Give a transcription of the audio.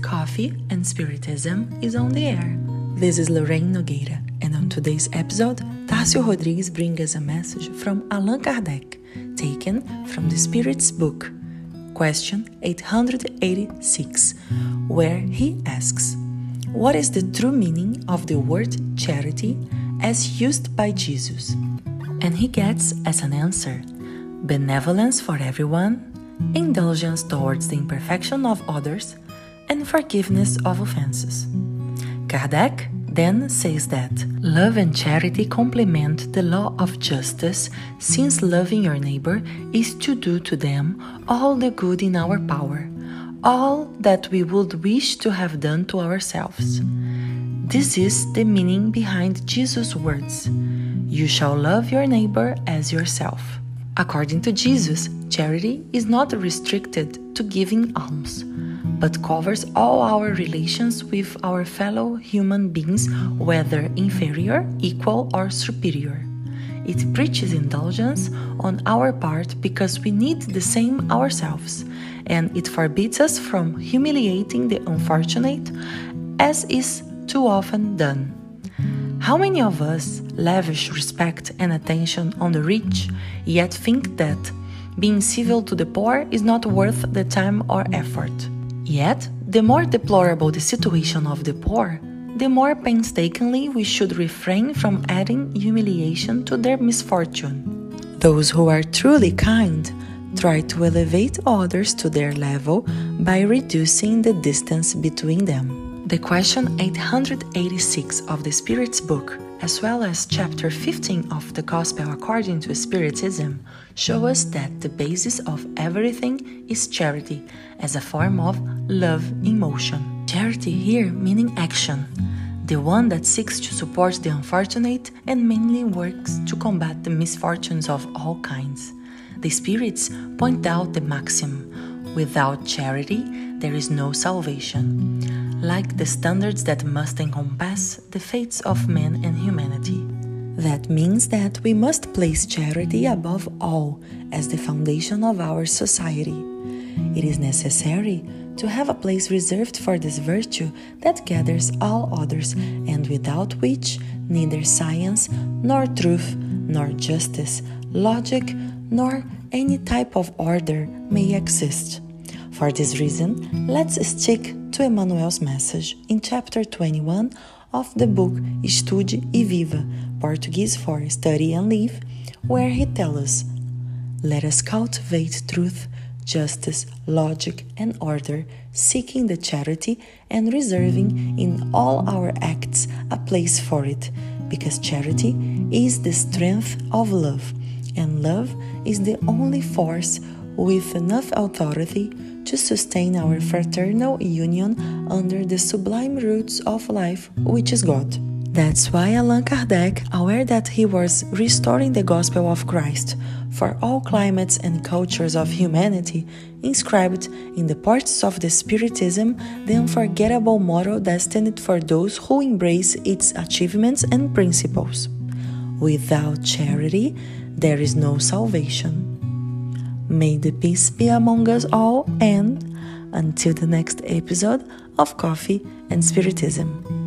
Coffee and Spiritism is on the air. This is Lorraine Nogueira, and on today's episode, Tassio Rodrigues brings us a message from Allan Kardec, taken from the Spirit's book, question 886, where he asks, What is the true meaning of the word charity as used by Jesus? And he gets as an answer, benevolence for everyone, indulgence towards the imperfection of others, and forgiveness of offenses. Kardec then says that love and charity complement the law of justice, since loving your neighbor is to do to them all the good in our power, all that we would wish to have done to ourselves. This is the meaning behind Jesus' words You shall love your neighbor as yourself. According to Jesus, charity is not restricted to giving alms but covers all our relations with our fellow human beings, whether inferior, equal, or superior. It preaches indulgence on our part because we need the same ourselves, and it forbids us from humiliating the unfortunate, as is too often done. How many of us lavish respect and attention on the rich, yet think that being civil to the poor is not worth the time or effort? Yet, the more deplorable the situation of the poor, the more painstakingly we should refrain from adding humiliation to their misfortune. Those who are truly kind try to elevate others to their level by reducing the distance between them. The question 886 of the Spirit's book, as well as chapter 15 of the Gospel according to Spiritism, show us that the basis of everything is charity as a form of love in motion. Charity here meaning action, the one that seeks to support the unfortunate and mainly works to combat the misfortunes of all kinds. The spirits point out the maxim without charity, there is no salvation, like the standards that must encompass the fates of men and humanity. That means that we must place charity above all as the foundation of our society. It is necessary to have a place reserved for this virtue that gathers all others and without which neither science, nor truth, nor justice, logic, nor any type of order may exist. For this reason, let's stick to Emmanuel's message in chapter 21 of the book Estude e Viva, Portuguese for Study and Live, where he tells us, Let us cultivate truth, justice, logic, and order, seeking the charity and reserving in all our acts a place for it, because charity is the strength of love, and love is the only force with enough authority to sustain our fraternal union under the sublime roots of life, which is God. That's why Allan Kardec, aware that he was restoring the gospel of Christ for all climates and cultures of humanity, inscribed in the parts of the Spiritism the unforgettable motto destined for those who embrace its achievements and principles. Without charity, there is no salvation. May the peace be among us all, and until the next episode of Coffee and Spiritism.